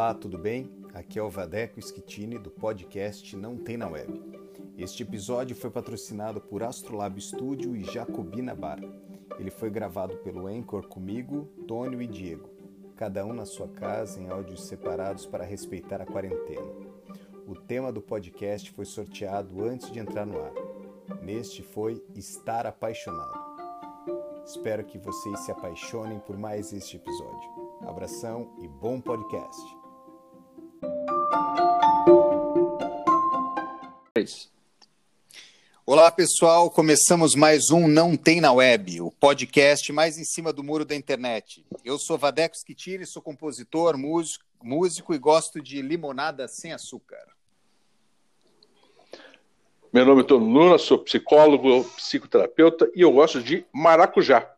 Olá, tudo bem? Aqui é o Vadeco Schittini do podcast Não Tem na Web. Este episódio foi patrocinado por Astrolab Studio e Jacobina Bar. Ele foi gravado pelo Anchor comigo, Tônio e Diego, cada um na sua casa em áudios separados para respeitar a quarentena. O tema do podcast foi sorteado antes de entrar no ar. Neste foi Estar Apaixonado. Espero que vocês se apaixonem por mais este episódio. Abração e bom podcast. Olá pessoal, começamos mais um Não Tem na Web, o podcast mais em cima do muro da internet. Eu sou Vadeco Schittini, sou compositor, músico, músico e gosto de limonada sem açúcar. Meu nome é Tony Luna, sou psicólogo, psicoterapeuta e eu gosto de maracujá.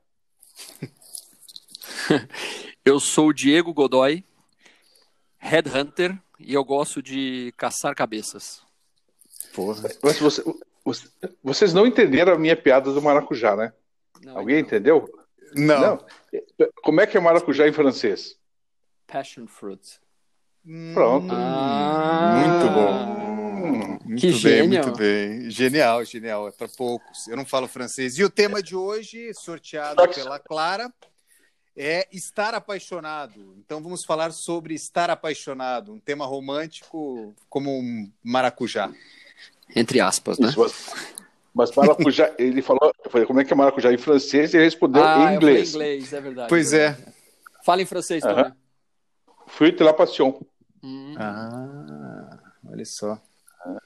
eu sou o Diego Godoy, headhunter e eu gosto de caçar cabeças. Porra. Mas você, você, vocês não entenderam a minha piada do maracujá, né? Não, Alguém então. entendeu? Não. não. Como é que é maracujá em francês? Passion fruit. Pronto. Ah, muito bom. Muito que bem, gênio. muito bem. Genial, genial. É para poucos. Eu não falo francês. E o tema de hoje, sorteado pela Clara, é estar apaixonado. Então vamos falar sobre estar apaixonado, um tema romântico como um maracujá. Entre aspas, né? mas, maracujá, ele falou, como é que é maracujá em francês e ele respondeu ah, em inglês. em inglês, é verdade. Pois é. é. Fala em francês também. -huh. Fruit la passion. Hum. Ah, olha só.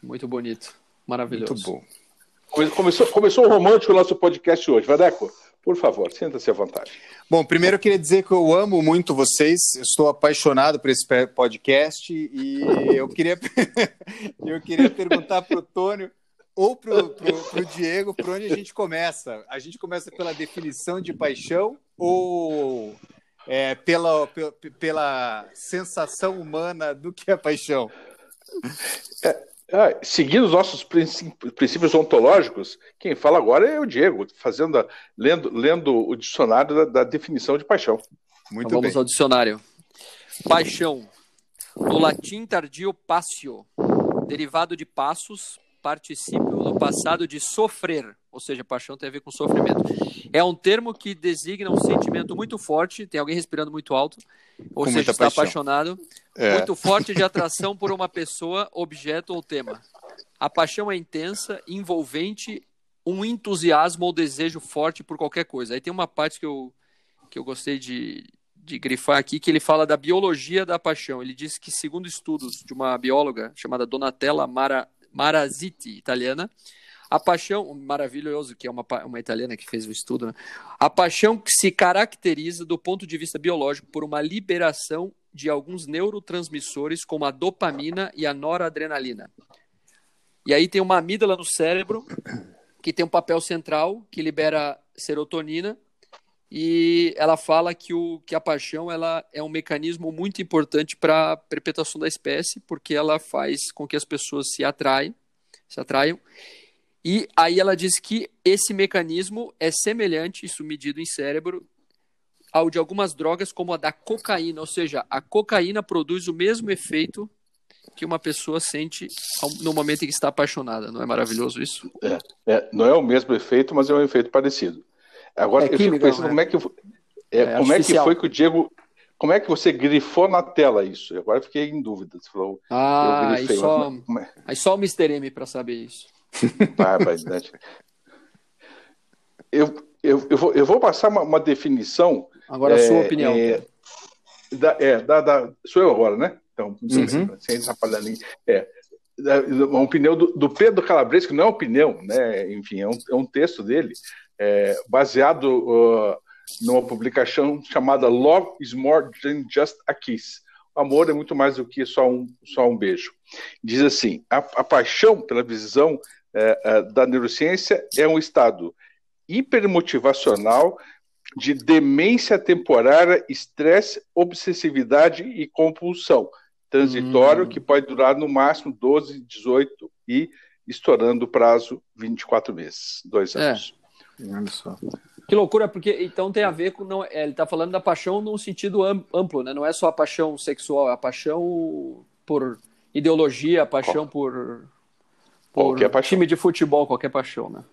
Muito bonito. Maravilhoso. Muito bom. Começou, começou o romântico o nosso podcast hoje. Vadeco, por favor, sinta-se à vontade. Bom, primeiro eu queria dizer que eu amo muito vocês, estou apaixonado por esse podcast e eu queria, eu queria perguntar para o Tônio ou para o Diego por onde a gente começa. A gente começa pela definição de paixão ou é, pela, pela, pela sensação humana do que é paixão? É, ah, seguindo os nossos princípios ontológicos, quem fala agora é o Diego, fazendo a, lendo, lendo o dicionário da, da definição de paixão. Muito então vamos bem. ao dicionário. Paixão, no latim tardio passio, derivado de passos, particípio no passado de sofrer, ou seja, paixão tem a ver com sofrimento. É um termo que designa um sentimento muito forte, tem alguém respirando muito alto, ou com seja, está apaixonado, é. muito forte de atração por uma pessoa, objeto ou tema. A paixão é intensa, envolvente, um entusiasmo ou desejo forte por qualquer coisa. Aí tem uma parte que eu, que eu gostei de, de grifar aqui, que ele fala da biologia da paixão. Ele diz que, segundo estudos de uma bióloga chamada Donatella Mara, Maraziti, italiana. A paixão, maravilhoso, que é uma, uma italiana que fez o estudo, né? a paixão que se caracteriza do ponto de vista biológico por uma liberação de alguns neurotransmissores como a dopamina e a noradrenalina. E aí tem uma amígdala no cérebro que tem um papel central que libera serotonina e ela fala que, o, que a paixão ela é um mecanismo muito importante para a perpetuação da espécie, porque ela faz com que as pessoas se atraem, se atraiam. E aí ela diz que esse mecanismo é semelhante, isso medido em cérebro, ao de algumas drogas como a da cocaína, ou seja, a cocaína produz o mesmo efeito que uma pessoa sente no momento em que está apaixonada. Não é maravilhoso isso? É, é não é o mesmo efeito, mas é um efeito parecido. Agora, é eu fico pensando né? como é que, é, é como é que foi que o Diego. Como é que você grifou na tela isso? Agora fiquei em dúvida. Você falou, ah, grifei, aí, só, mas... É? aí só o Mr. M para saber isso. Ah, bastante. eu, eu, eu, vou, eu vou passar uma, uma definição. Agora a sua é, opinião. É, da, é da, da, sou eu agora, né? Então, uhum. sem atrapalhar ninguém. É, uma opinião do, do Pedro Calabres, que não é opinião, né? Enfim, é um, é um texto dele, é, baseado uh, numa publicação chamada Love is More Than Just a Kiss. Amor é muito mais do que só um, só um beijo. Diz assim: a, a paixão, pela visão é, é, da neurociência, é um estado hipermotivacional de demência temporária, estresse, obsessividade e compulsão transitório hum. que pode durar no máximo 12, 18 e estourando o prazo 24 meses, dois é. anos. Olha só. Que loucura, porque então tem a ver com. Não, é, ele está falando da paixão num sentido amplo, né? Não é só a paixão sexual, é a paixão por ideologia, a paixão por, por paixão. time de futebol, qualquer paixão, né?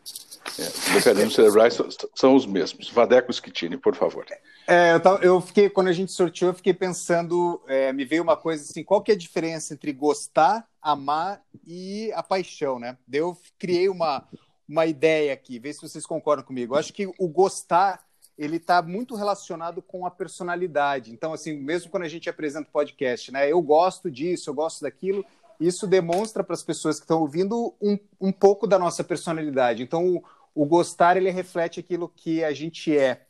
É, mecanismos cerebrais são os mesmos. Vadeco Schittini, por favor. É, eu, tava, eu, fiquei, quando a gente sorteou, eu fiquei pensando, é, me veio uma coisa assim, qual que é a diferença entre gostar, amar e a paixão, né? eu criei uma, uma ideia aqui, ver se vocês concordam comigo. Eu acho que o gostar, ele está muito relacionado com a personalidade. Então, assim, mesmo quando a gente apresenta podcast, né? Eu gosto disso, eu gosto daquilo, isso demonstra para as pessoas que estão ouvindo um, um pouco da nossa personalidade. Então, o, o gostar, ele reflete aquilo que a gente é.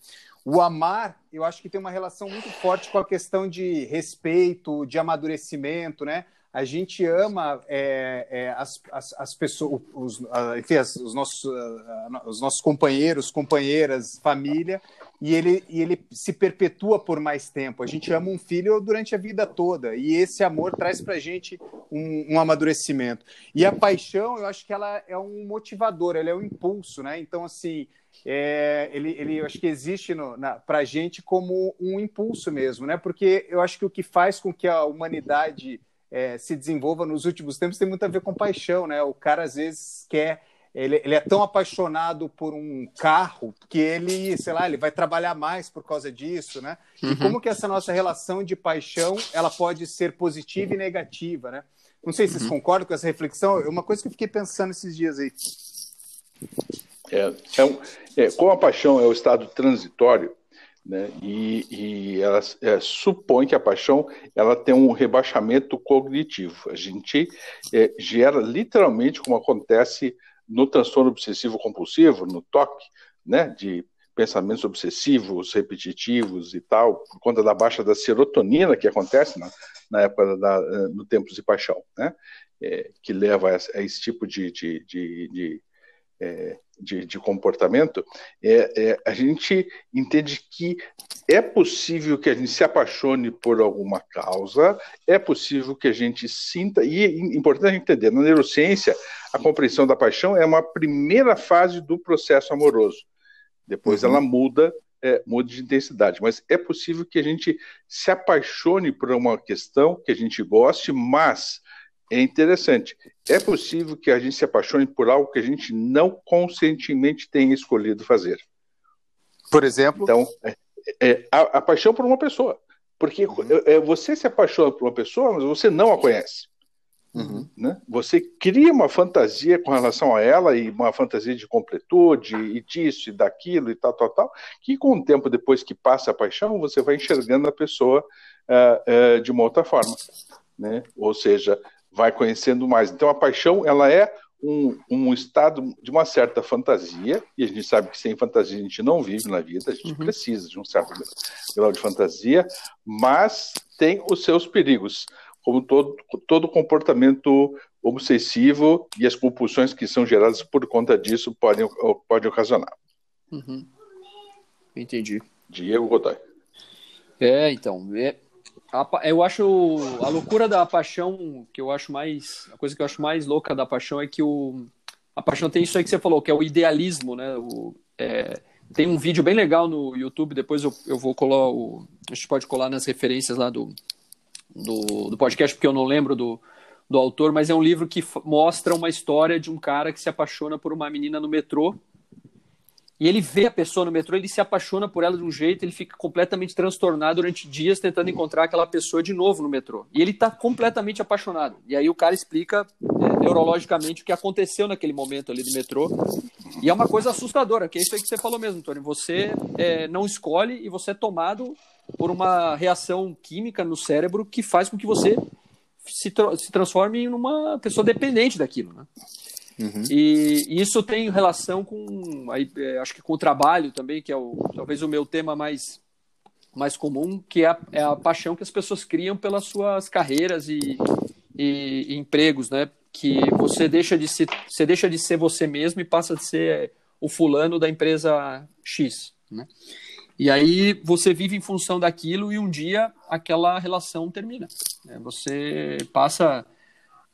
O amar, eu acho que tem uma relação muito forte com a questão de respeito, de amadurecimento, né? A gente ama é, é, as, as, as, pessoas, os, enfim, os, nossos, os nossos companheiros, companheiras, família, e ele, e ele se perpetua por mais tempo. A gente ama um filho durante a vida toda, e esse amor traz para a gente um, um, amadurecimento. E a paixão, eu acho que ela é um motivador, ela é um impulso, né? Então, assim, é, ele, ele eu acho que existe para a gente como um impulso mesmo, né? Porque eu acho que o que faz com que a humanidade é, se desenvolva nos últimos tempos tem muito a ver com paixão, né? O cara às vezes quer ele, ele, é tão apaixonado por um carro que ele, sei lá, ele vai trabalhar mais por causa disso, né? Uhum. E como que essa nossa relação de paixão ela pode ser positiva e negativa, né? Não sei se vocês uhum. concordam com essa reflexão. É uma coisa que eu fiquei pensando esses dias aí. É, é, um, é como a paixão é o estado transitório, né? E, e ela é, supõe que a paixão ela tem um rebaixamento cognitivo. A gente é, gera literalmente como acontece no transtorno obsessivo compulsivo, no TOC, né, de pensamentos obsessivos, repetitivos e tal, por conta da baixa da serotonina que acontece na, na época da, eh, no Tempos de Paixão, né, é, que leva a, a, esse tipo de, de, de, de é, de, de, comportamento, é, é, a gente entende que é possível que a gente se apaixone por alguma causa, é possível que a gente sinta, e é importante entender, na neurociência, a compreensão da paixão é uma primeira fase do processo amoroso. Depois uhum. ela muda, é, muda de intensidade, mas é possível que a gente se apaixone por uma questão que a gente goste, mas é interessante. É possível que a gente se apaixone por algo que a gente não conscientemente tenha escolhido fazer. Por exemplo? Então, é, é, a, a, paixão por uma pessoa. Porque uhum. é, é, você se apaixona por uma pessoa, mas você não a conhece. Uhum. Né? Você cria uma fantasia com relação a ela e uma fantasia de completude e disso e daquilo e tal, tal, tal, que com o tempo depois que passa a paixão, você vai enxergando a pessoa uh, uh, de uma outra forma. Né? Ou seja, vai conhecendo mais. Então a paixão ela é um, um, estado de uma certa fantasia, e a gente sabe que sem fantasia a gente não vive na vida, a gente uhum. precisa de um certo grau de fantasia, mas tem os seus perigos, como todo, todo comportamento obsessivo e as compulsões que são geradas por conta disso podem, podem ocasionar. Uhum. Entendi. Diego Godoy. É, então, é, eu acho a loucura da paixão que eu acho mais a coisa que eu acho mais louca da paixão é que o a paixão tem isso aí que você falou que é o idealismo né? O, é, tem um vídeo bem legal no YouTube depois eu, eu vou colar o a gente pode colar nas referências lá do, do, do podcast porque eu não lembro do, do autor mas é um livro que mostra uma história de um cara que se apaixona por uma menina no metrô e ele vê a pessoa no metrô, ele se apaixona por ela de um jeito, ele fica completamente transtornado durante dias tentando encontrar aquela pessoa de novo no metrô. E ele está completamente apaixonado. E aí o cara explica é, neurologicamente o que aconteceu naquele momento ali do metrô. E é uma coisa assustadora, que é isso aí que você falou mesmo, Tony. Você é, não escolhe e você é tomado por uma reação química no cérebro que faz com que você se, tra se transforme em uma pessoa dependente daquilo, né? Uhum. E, isso tem relação com, aí, é, acho que com o trabalho também, que é o, talvez o meu tema mais, mais comum, que é a, é a paixão que as pessoas criam pelas suas carreiras e, e, e, empregos, né? Que você deixa de ser, você deixa de ser você mesmo e passa a ser o fulano da empresa X, né? E aí você vive em função daquilo e um dia aquela relação termina. Né? Você passa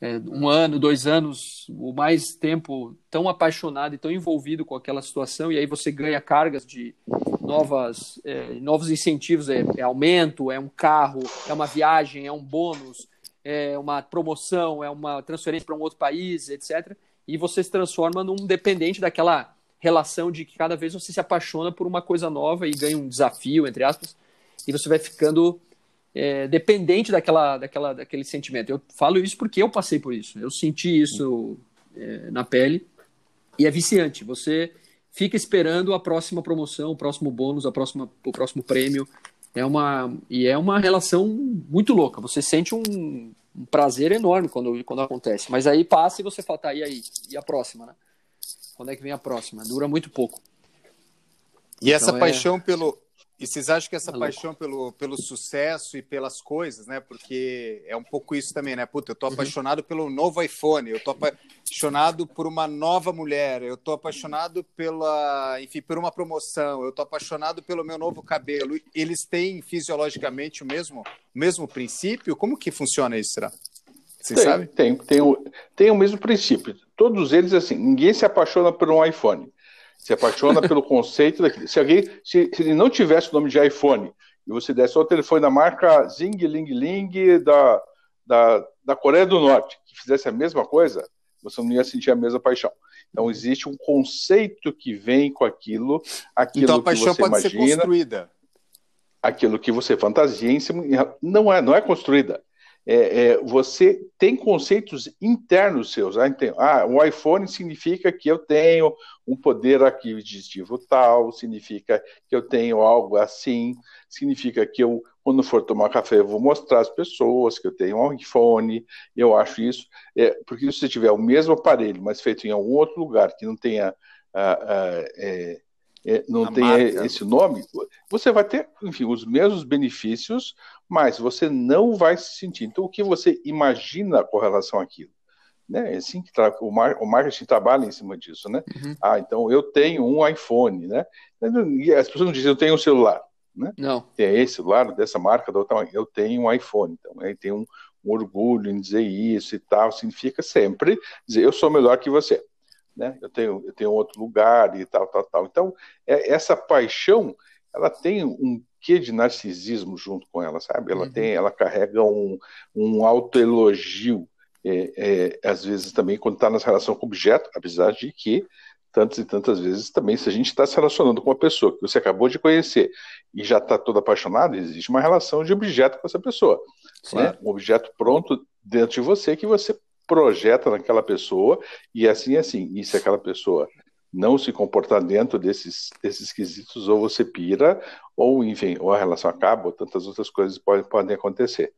é, um ano, dois anos, o mais tempo tão apaixonado e tão envolvido com aquela situação, e aí você ganha cargas de novas, é, novos incentivos, é, é, aumento, é um carro, é uma viagem, é um bônus, é uma promoção, é uma transferência para um outro país, etc. E você se transforma num dependente daquela relação de que cada vez você se apaixona por uma coisa nova e ganha um desafio, entre aspas, e você vai ficando é, dependente daquela, daquela, daquele sentimento. Eu falo isso porque eu passei por isso. Eu senti isso é, na pele e é viciante. Você fica esperando a próxima promoção, o próximo bônus, a próxima, o próximo prêmio. É uma e é uma relação muito louca. Você sente um, um prazer enorme quando, quando acontece. Mas aí passa e você fala, tá, e aí? E a próxima, né? Quando é que vem a próxima? Dura muito pouco. E essa então, é paixão é... pelo e vocês acham que essa é paixão pelo, pelo sucesso e pelas coisas, né? Porque é um pouco isso também, né? Puta, eu tô uhum. apaixonado pelo novo iPhone, eu tô apaixonado por uma nova mulher, eu tô apaixonado pela, enfim, por uma promoção, eu tô apaixonado pelo meu novo cabelo. Eles têm fisiologicamente o mesmo, o mesmo princípio? Como que funciona isso, será? Vocês tem, sabem? Tem, tem, o, tem o mesmo princípio. Todos eles, assim, ninguém se apaixona por um iPhone se apaixona pelo conceito daquilo. Se alguém, se, se, ele não tivesse o nome de iPhone e você desse o telefone da marca Zing Ling Ling da, da, da Coreia do Norte, que fizesse a mesma coisa, você não ia sentir a mesma paixão. Então existe um conceito que vem com aquilo, aquilo então, a paixão que você pode imagina, ser construída. Aquilo que você fantasia em cima, não é, não é construída é, é, você tem conceitos internos seus. Ah, ah, o iPhone significa que eu tenho um poder aquisitivo tal, significa que eu tenho algo assim, significa que eu, quando for tomar café, eu vou mostrar às pessoas que eu tenho um iPhone, eu acho isso. É, porque se você tiver o mesmo aparelho, mas feito em algum outro lugar que não tenha. Ah, ah, é, é, não a tenha marca. esse nome, você vai ter, enfim, os mesmos benefícios, mas você não vai se sentir. Então, o que você imagina com relação àquilo? Né? É assim que o, mar, o marketing trabalha em cima disso, né? Uhum. Ah, então eu tenho um iPhone, né? E as pessoas não dizem, eu tenho um celular, né? Não. Tem esse celular dessa marca, da outra, eu tenho um iPhone. Então, aí tem um, um orgulho em dizer isso e tal, significa sempre dizer, eu sou melhor que você né? Eu tenho, eu tenho outro lugar e tal, tal, tal. Então, é, essa paixão, ela tem um quê de narcisismo junto com ela, sabe? Ela uhum. tem, ela carrega um, um autoelogio, é, é, às vezes também quando está na relação com o objeto, apesar de que tantas e tantas vezes também, se a gente está se relacionando com uma pessoa que você acabou de conhecer e já está todo apaixonado, existe uma relação de objeto com essa pessoa. Né? Um objeto pronto dentro de você que você projeta naquela pessoa e assim assim. E se aquela pessoa não se comportar dentro desses, desses quesitos, ou você pira, ou enfim, ou a relação acaba, ou tantas outras coisas podem, podem acontecer.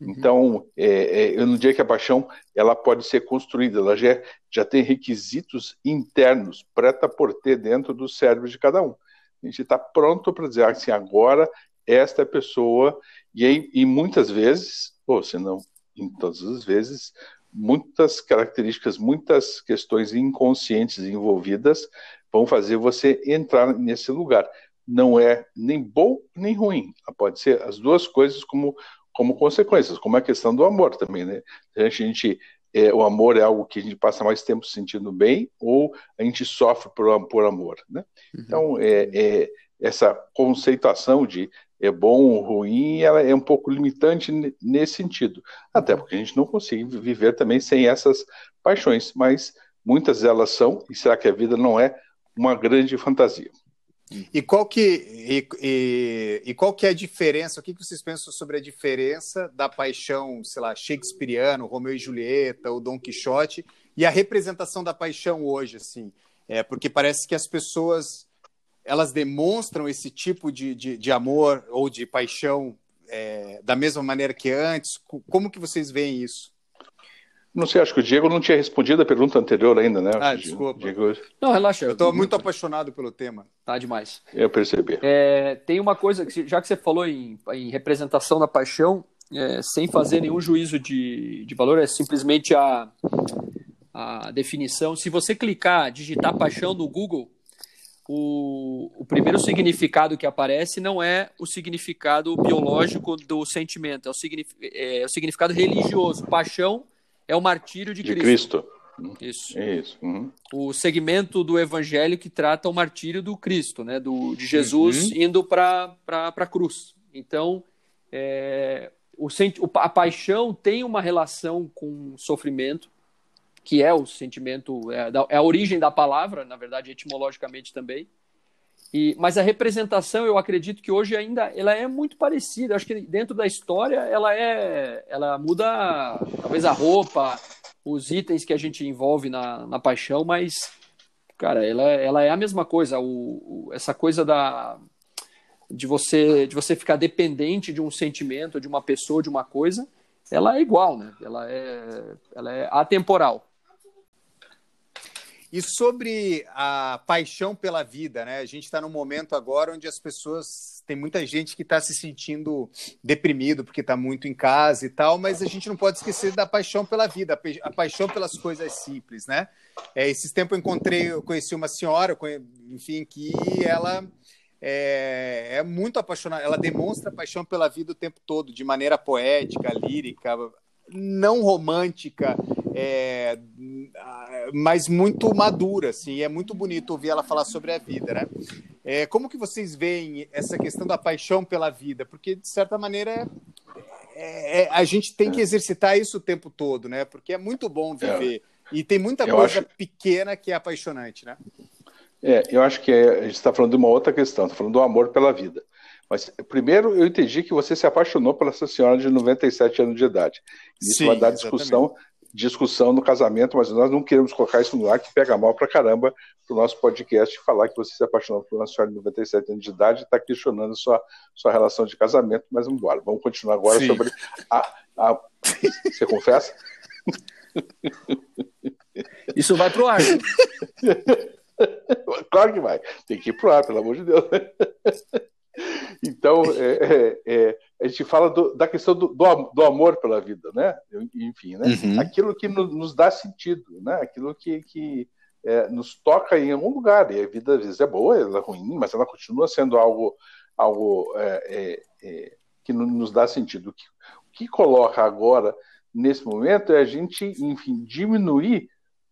Uhum. Então, é, é, eu não diria que a paixão ela pode ser construída, ela já, já tem requisitos internos preta por ter dentro do cérebro de cada um. A gente está pronto para dizer assim, agora esta é pessoa, e, aí, e muitas vezes, ou se não em todas as vezes, muitas características, muitas questões inconscientes envolvidas vão fazer você entrar nesse lugar. Não é nem bom nem ruim. Pode ser as duas coisas como, como consequências, como a questão do amor também, né? A gente, é, o amor é algo que a gente passa mais tempo sentindo bem ou a gente sofre por, por amor, né? Uhum. Então, é, é, essa conceituação de é bom ou ruim, ela é um pouco limitante nesse sentido. Até porque a gente não consegue viver também sem essas paixões, mas muitas delas são, e será que a vida não é uma grande fantasia? E qual que, e, e, e, qual que é a diferença? O que, que vocês pensam sobre a diferença da paixão, sei lá, shakespeariano, Romeu e Julieta, o Dom Quixote, e a representação da paixão hoje, assim? É, porque parece que as pessoas elas demonstram esse tipo de, de, de amor ou de paixão é, da mesma maneira que antes? Como que vocês veem isso? Não sei, acho que o Diego não tinha respondido a pergunta anterior ainda, né? Ah, desculpa. Diego... Não, relaxa. Eu estou muito apaixonado pelo tema. Tá demais. Eu percebi. É, tem uma coisa, que já que você falou em, em representação da paixão, é, sem fazer nenhum juízo de, de valor, é simplesmente a, a definição. Se você clicar, digitar paixão no Google, o, o primeiro significado que aparece não é o significado biológico do sentimento, é o, é o significado religioso. Paixão é o martírio de, de Cristo. Cristo. Isso. Isso. Uhum. O segmento do evangelho que trata o martírio do Cristo, né? Do, de Jesus Uhum. indo para a cruz. Então, é, o- a paixão tem uma relação com sofrimento, que é o sentimento, é, é a origem da palavra, na verdade, etimologicamente também. E, mas a representação, eu acredito que hoje ainda ela é muito parecida. Acho que dentro da história ela é, ela muda talvez a roupa, os itens que a gente envolve na, na paixão, mas cara, ela, ela é a mesma coisa. O, o- essa coisa da de você de você ficar dependente de um sentimento, de uma pessoa, de uma coisa, ela é igual, né? Ela é, ela é atemporal. E sobre a paixão pela vida, né? A gente está num momento agora onde as pessoas. Tem muita gente que está se sentindo deprimido porque está muito em casa e tal, mas a gente não pode esquecer da paixão pela vida, a pa- a paixão pelas coisas simples, né? É, esses tempos eu encontrei, eu conheci uma senhora, enfim, que ela é, é muito apaixonada, ela demonstra paixão pela vida o tempo todo, de maneira poética, lírica, não romântica, é, mas muito madura, assim, é muito bonito ouvir ela falar sobre a vida, né? É, como que vocês veem essa questão da paixão pela vida? Porque, de certa maneira, é, é, a gente tem que exercitar isso o tempo todo, né? Porque é muito bom viver. E tem muita Eu coisa acho- pequena que é apaixonante, né? É, eu acho que é- a gente está falando de uma outra questão, está falando do amor pela vida. Mas primeiro eu entendi que você se apaixonou por essa senhora de 97 anos de idade. Isso Sim, vai dar discussão, discussão no casamento, mas nós não queremos colocar isso no ar que pega mal pra caramba pro nosso podcast falar que você se apaixonou por uma senhora de 97 anos de idade e está questionando sua, sua relação de casamento, mas vamos embora. Vamos continuar agora Sim. sobre a, a- Você confessa? Isso vai pro ar. Claro que vai. Tem que ir pro ar, pelo amor de Deus. Então, é, é, é, a gente fala do- da questão do, do am- do amor pela vida, né? Enfim, né? Uhum. Aquilo que no- nos dá sentido, né? Aquilo que, que é, nos toca em algum lugar. E a vida às vezes é boa, ela é ruim, mas ela continua sendo algo, algo é, é, que no- nos dá sentido. O que, o que coloca agora, nesse momento, é a gente, enfim, diminuir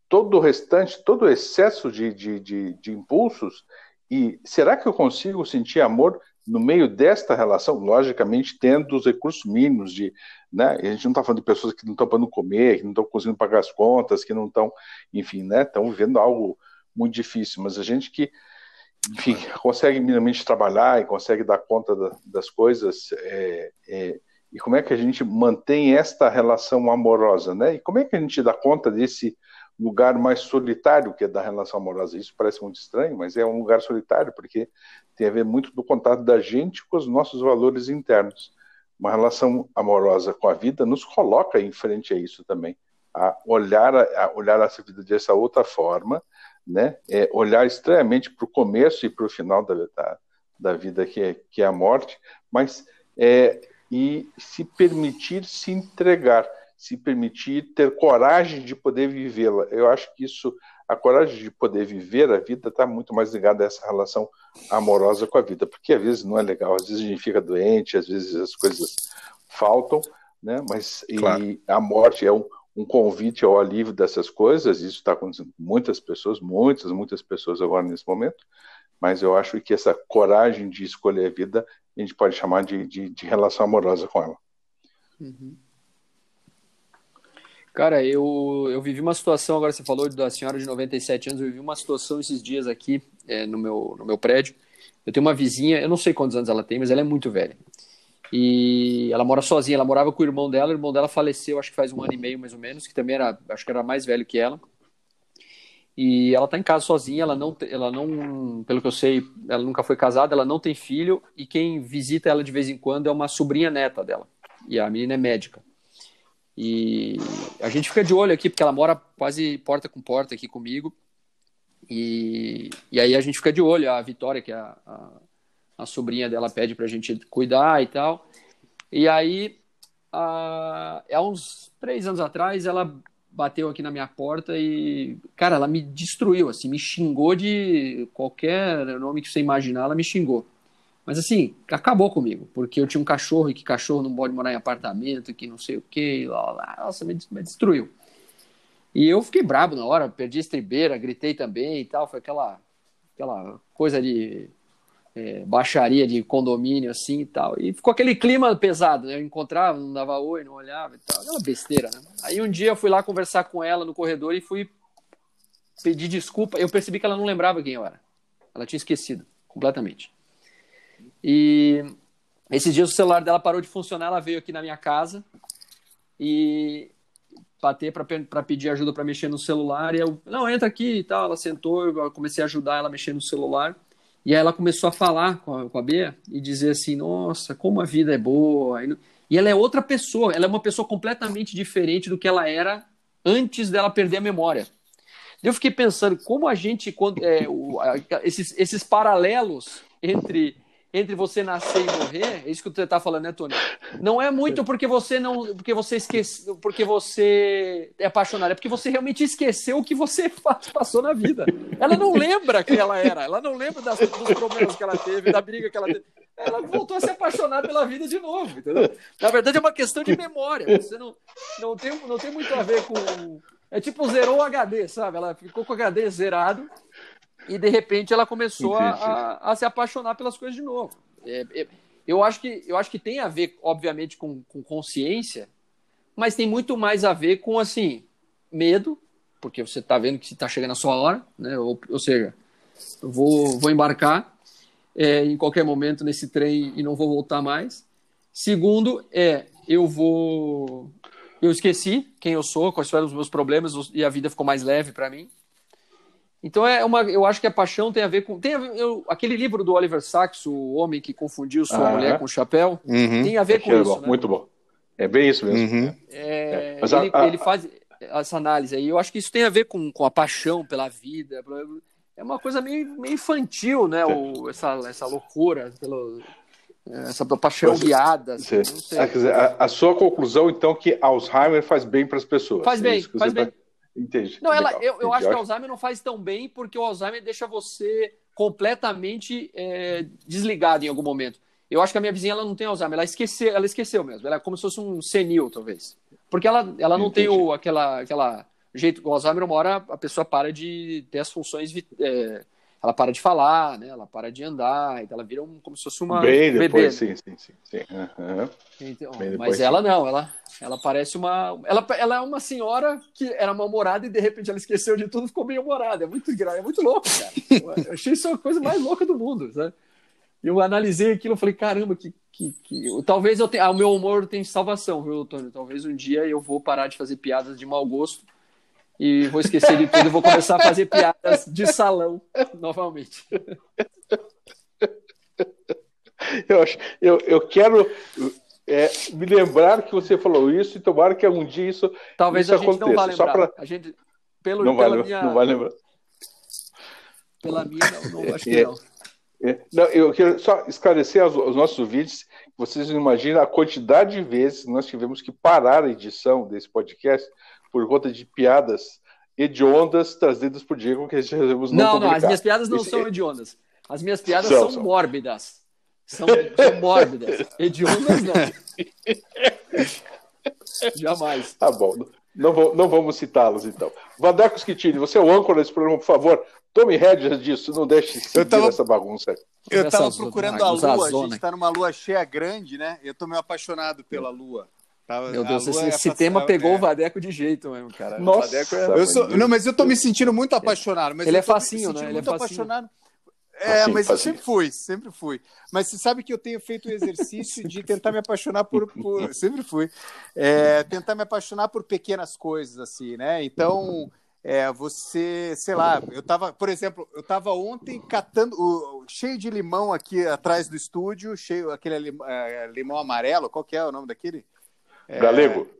todo o restante, todo o excesso de, de, de, de impulsos. E será que eu consigo sentir amor no meio desta relação? Logicamente, tendo os recursos mínimos de. Né? A gente não está falando de pessoas que não estão podendo comer, que não estão conseguindo pagar as contas, que não estão, enfim, né? Estão vivendo algo muito difícil, mas a gente que enfim, consegue minimamente trabalhar e consegue dar conta da, das coisas, é, é, e como é que a gente mantém esta relação amorosa, né? E como é que a gente dá conta desse lugar mais solitário que é da relação amorosa? Isso parece muito estranho, mas é um lugar solitário porque tem a ver muito do contato da gente com os nossos valores internos. Uma relação amorosa com a vida nos coloca em frente a isso também, a olhar a, olhar essa vida dessa outra forma, né? É olhar estranhamente para o começo e para o final da, da, da vida que é, que é a morte, mas é, e se permitir se entregar, se permitir ter coragem de poder vivê-la. Eu acho que isso, a coragem de poder viver a vida está muito mais ligada a essa relação amorosa com a vida, porque às vezes não é legal, às vezes a gente fica doente, às vezes as coisas faltam, né? Mas Claro. e a morte é um, um convite ao alívio dessas coisas. Isso está acontecendo com muitas pessoas, muitas, muitas pessoas agora nesse momento. Mas eu acho que essa coragem de escolher a vida a gente pode chamar de, de, de relação amorosa com ela. Cara, eu, eu vivi uma situação, agora você falou da senhora de 97 anos, eu vivi uma situação esses dias aqui é, no, meu, no meu prédio. Eu tenho uma vizinha, eu não sei quantos anos ela tem, mas ela é muito velha. E ela mora sozinha, ela morava com o irmão dela, o irmão dela faleceu, acho que faz um ano e meio mais ou menos, que também era, acho que era mais velho que ela. E ela tá em casa sozinha, ela não, ela não, pelo que eu sei, ela nunca foi casada, ela não tem filho, e quem visita ela de vez em quando é uma sobrinha neta dela. E a menina é médica. E a gente fica de olho aqui, porque ela mora quase porta com porta aqui comigo. E, e aí a gente fica de olho. A Vitória, que é a, a, a sobrinha dela, pede pra gente cuidar e tal. E aí, a, há uns três anos atrás, ela bateu aqui na minha porta e, cara, ela me destruiu, assim, me xingou de qualquer nome que você imaginar, ela me xingou. Mas assim, acabou comigo, porque eu tinha um cachorro e que cachorro não pode morar em apartamento, que não sei o que, lá, lá, nossa, me, me destruiu. E eu fiquei brabo na hora, perdi a estribeira, gritei também e tal. Foi aquela, aquela coisa de é, baixaria de condomínio assim e tal. E ficou aquele clima pesado, né? Eu encontrava, não dava oi, não olhava e tal. Aquela besteira, né? Aí um dia eu fui lá conversar com ela no corredor e fui pedir desculpa. Eu percebi que ela não lembrava quem eu era. Ela tinha esquecido completamente. E esses dias o celular dela parou de funcionar, ela veio aqui na minha casa e bater para pedir ajuda para mexer no celular. E eu, não, entra aqui e tal. Ela sentou, eu comecei a ajudar ela a mexer no celular. E aí ela começou a falar com a, com a Bea e dizer assim: Nossa, como a vida é boa. E ela é outra pessoa, ela é uma pessoa completamente diferente do que ela era antes dela perder a memória. Eu fiquei pensando como a gente, é, o, a, esses, esses paralelos entre entre você nascer e morrer, é isso que você está falando, né, Tony? Não é muito porque você não, porque você esqueceu, porque você é apaixonado, é porque você realmente esqueceu o que você passou na vida. Ela não lembra quem ela era, ela não lembra das, dos problemas que ela teve, da briga que ela teve. Ela voltou a se apaixonar pela vida de novo, entendeu? Na verdade é uma questão de memória. Você não, não tem, não tem muito a ver com é tipo zerou o HD, sabe? Ela ficou com o HD zerado e de repente ela começou a, a, a, se apaixonar pelas coisas de novo. É, é, eu, acho que, eu acho que tem a ver, obviamente, com, com consciência, mas tem muito mais a ver com, assim, medo, porque você está vendo que está chegando a sua hora, né? ou, ou seja, eu vou, vou embarcar é, em qualquer momento nesse trem e não vou voltar mais. Segundo, é, eu vou. Eu esqueci quem eu sou, quais foram os meus problemas e a vida ficou mais leve para mim. Então é uma, eu acho que a paixão tem a ver com, tem a ver, eu, aquele livro do Oliver Sacks, o homem que confundiu sua mulher com o chapéu, uhum. tem a ver com é isso. Bom, né? Muito bom. É bem isso mesmo. Uhum. É, é. Ele, a, ele, faz essa análise aí. Eu acho que isso tem a ver com, com a paixão pela vida. É uma coisa meio, meio infantil, né? O, essa, essa loucura pelo, essa paixão Mas, guiada. Assim, ah, dizer, a, a, sua conclusão, então, que Alzheimer faz bem para as pessoas. Faz é bem, faz bem. Tá... Entendi. Não, ela, eu, eu acho que o Alzheimer não faz tão bem porque o Alzheimer deixa você completamente é, desligado em algum momento. Eu acho que a minha vizinha ela não tem Alzheimer, ela esqueceu, ela esqueceu mesmo. Ela é como se fosse um senil, talvez. Porque ela, ela não Entendi. tem o, aquela, aquela jeito. O Alzheimer, uma hora a pessoa para de ter as funções é, ela para de falar, né? Ela para de andar, então ela vira um, como se fosse uma Bem depois, bebê. sim, sim, sim. sim. Uhum. Então, depois, mas ela sim. não, ela, ela parece uma, ela, ela é uma senhora que era mal-humorada e de repente ela esqueceu de tudo, e ficou bem humorada. É muito, é muito louco, cara. Eu achei isso a coisa mais louca do mundo, sabe? Eu analisei aquilo, e falei, caramba, que, que, que... talvez eu tenha, ah, o meu humor tem salvação, viu, Tony? Talvez um dia eu vou parar de fazer piadas de mau gosto e vou esquecer de tudo e vou começar a fazer piadas de salão novamente. Eu, acho, eu, eu quero é, me lembrar que você falou isso e tomara que algum dia isso, Talvez isso a gente aconteça. Não vai lembrar. Pra... A gente, pelo, não, vai, minha... não vai lembrar. Pela minha, não, não acho que é, não. É, não. Eu quero só esclarecer aos, aos nossos ouvintes. Vocês imaginam a quantidade de vezes que nós tivemos que parar a edição desse podcast por conta de piadas hediondas trazidas por Diego que a gente resolvemos não Não, não, as minhas piadas não Isso são é... hediondas. As minhas piadas são, são, são. mórbidas. São, são mórbidas. Hediondas não. Jamais. Tá bom. Não, vou, não vamos citá-los, então. Vadeco Schittini, você é o âncora desse programa, por favor. Tome rédeas disso, não deixe seguir eu tava, essa bagunça. Eu estava procurando a lua, a gente está numa lua cheia grande, né? Eu estou meio apaixonado pela lua. Tava, Meu Deus, esse, esse tema pegou é... o Vadeco de jeito mesmo, cara. Nossa, é... eu sou... Não, mas eu tô me sentindo muito apaixonado. Mas ele é facinho, né? Ele é facinho. apaixonado. É, facinho, mas facinho. eu sempre fui, sempre fui. Mas você sabe que eu tenho feito o exercício de tentar me apaixonar por. por... Sempre fui. É, tentar me apaixonar por pequenas coisas, assim, né? Então. É, você, sei lá, eu tava, por exemplo, eu tava ontem catando, o, cheio de limão aqui atrás do estúdio, cheio, aquele limão, é, limão amarelo, qual que é o nome daquele? É, galego.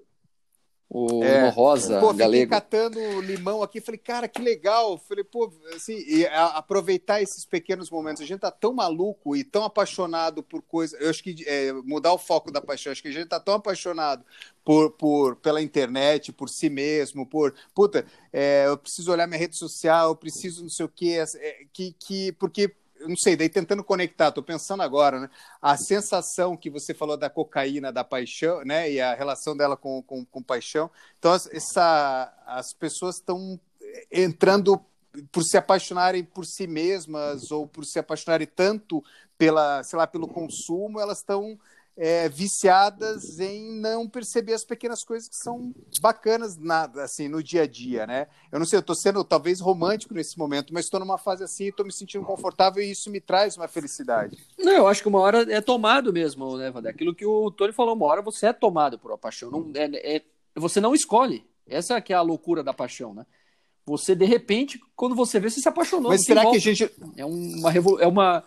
O é, Rosa, pô, galego. catando limão aqui, falei, cara, que legal. Falei, pô, assim, e a, aproveitar esses pequenos momentos. A gente tá tão maluco e tão apaixonado por coisas. Eu acho que é, mudar o foco da paixão. Acho que a gente tá tão apaixonado por, por pela internet, por si mesmo, por puta, é, eu preciso olhar minha rede social, eu preciso não sei o quê, é, que, que porque eu não sei, daí tentando conectar, estou pensando agora, né? A sensação que você falou da cocaína, da paixão, né? E a relação dela com, com, com paixão. Então, essa, as pessoas estão entrando por se apaixonarem por si mesmas ou por se apaixonarem tanto pela, sei lá, pelo consumo, elas estão é, viciadas em não perceber as pequenas coisas que são bacanas na, assim, no dia a dia, né? Eu não sei, eu estou sendo talvez romântico nesse momento, mas estou numa fase assim, estou me sentindo confortável e isso me traz uma felicidade. Não, eu acho que uma hora é tomado mesmo, né, Vander? Aquilo que o Tony falou, uma hora você é tomado por uma paixão. Não, é, é, você não escolhe. Essa que é a loucura da paixão, né? Você, de repente, quando você vê, você se apaixonou. Mas será que a gente. É uma. É uma...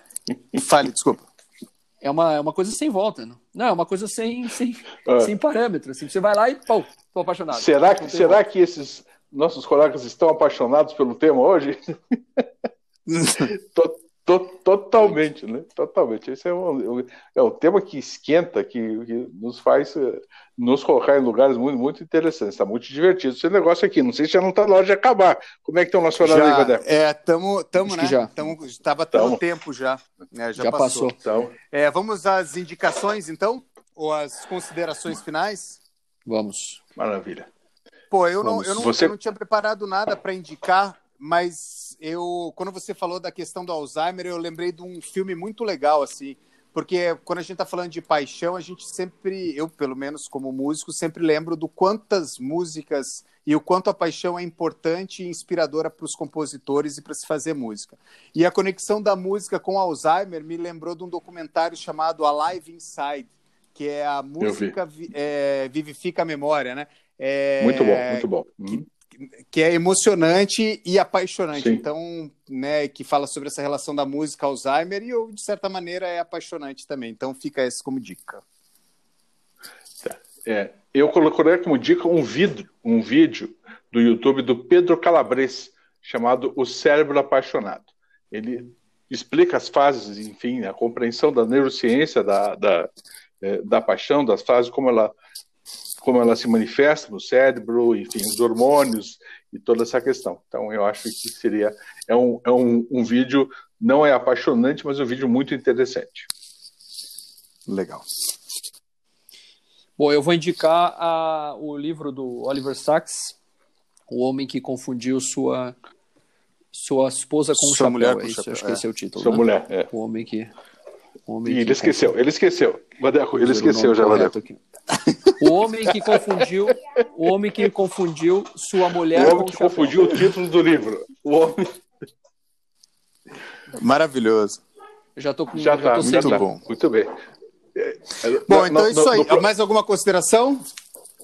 Fale, desculpa é uma, é uma coisa sem volta. Não, não é uma coisa sem, sem, é. sem parâmetro. Assim. Você vai lá e, pô, estou apaixonado. Será, que, será que esses nossos colegas estão apaixonados pelo tema hoje? To, totalmente, né? Totalmente. Esse é um, é um tema que esquenta, que, que nos faz eh, nos colocar em lugares muito, muito interessantes. Está muito divertido esse negócio aqui. Não sei se já não está na hora de acabar. Como é que está o nosso horário já, aí, Vader? É, estamos, tamo, né? Já. Estava todo tempo já. Né? Já, já, passou. passou. Então. É, vamos às indicações, então? Ou às considerações finais? Vamos. Maravilha. Pô, eu, não, eu, não, Você... eu não tinha preparado nada para indicar, mas eu, quando você falou da questão do Alzheimer, eu lembrei de um filme muito legal, assim, porque quando a gente está falando de paixão, a gente sempre, eu pelo menos como músico, sempre lembro do quantas músicas e o quanto a paixão é importante e inspiradora para os compositores e para se fazer música. E a conexão da música com Alzheimer me lembrou de um documentário chamado Alive Inside, que é a música é, vivifica a memória, né? É, muito bom, muito bom. Que, uhum que é emocionante e apaixonante. Sim. Então, né, que fala sobre essa relação da música Alzheimer e de certa maneira é apaixonante também. Então, fica esse como dica. É, eu colocaria como dica um vídeo, um vídeo do YouTube do Pedro Calabres chamado O Cérebro Apaixonado. Ele explica as fases, enfim, a compreensão da neurociência da, da, é, da paixão, das fases, como ela como ela se manifesta no cérebro, enfim, os hormônios e toda essa questão. Então, eu acho que seria é um, é um, um vídeo não é apaixonante, mas um vídeo muito interessante. Legal. Bom, eu vou indicar a, o livro do Oliver Sacks, O Homem que Confundiu Sua sua esposa com sua chapéu. mulher com é isso, acho que esse é o título. Sua né? mulher, é. O homem que. O homem e ele esqueceu, ele esqueceu. Vadeco, ele esqueceu já, Vadeco. Aqui. O homem que confundiu, o homem que confundiu sua mulher. O homem que confundiu o título do livro. O homem. Maravilhoso. já tô com já, já tá, tô já tá. bom. Muito bem. Bom, então é isso aí. No, Mais alguma consideração?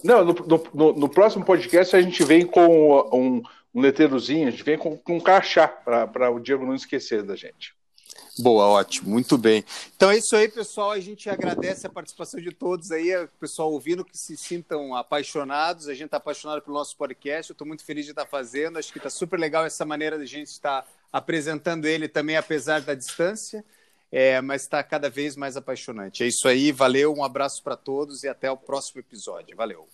Não, no, no, no, próximo podcast a gente vem com um, um letreirozinho, a gente vem com, com um crachá para o Diego não esquecer da gente. Boa, ótimo, muito bem. Então é isso aí, pessoal. A gente agradece a participação de todos aí, o pessoal ouvindo, que se sintam apaixonados. A gente está apaixonado pelo nosso podcast. Eu estou muito feliz de estar fazendo. Acho que está super legal essa maneira da gente estar apresentando ele também, apesar da distância. É, mas está cada vez mais apaixonante. É isso aí, valeu, um abraço para todos e até o próximo episódio. Valeu.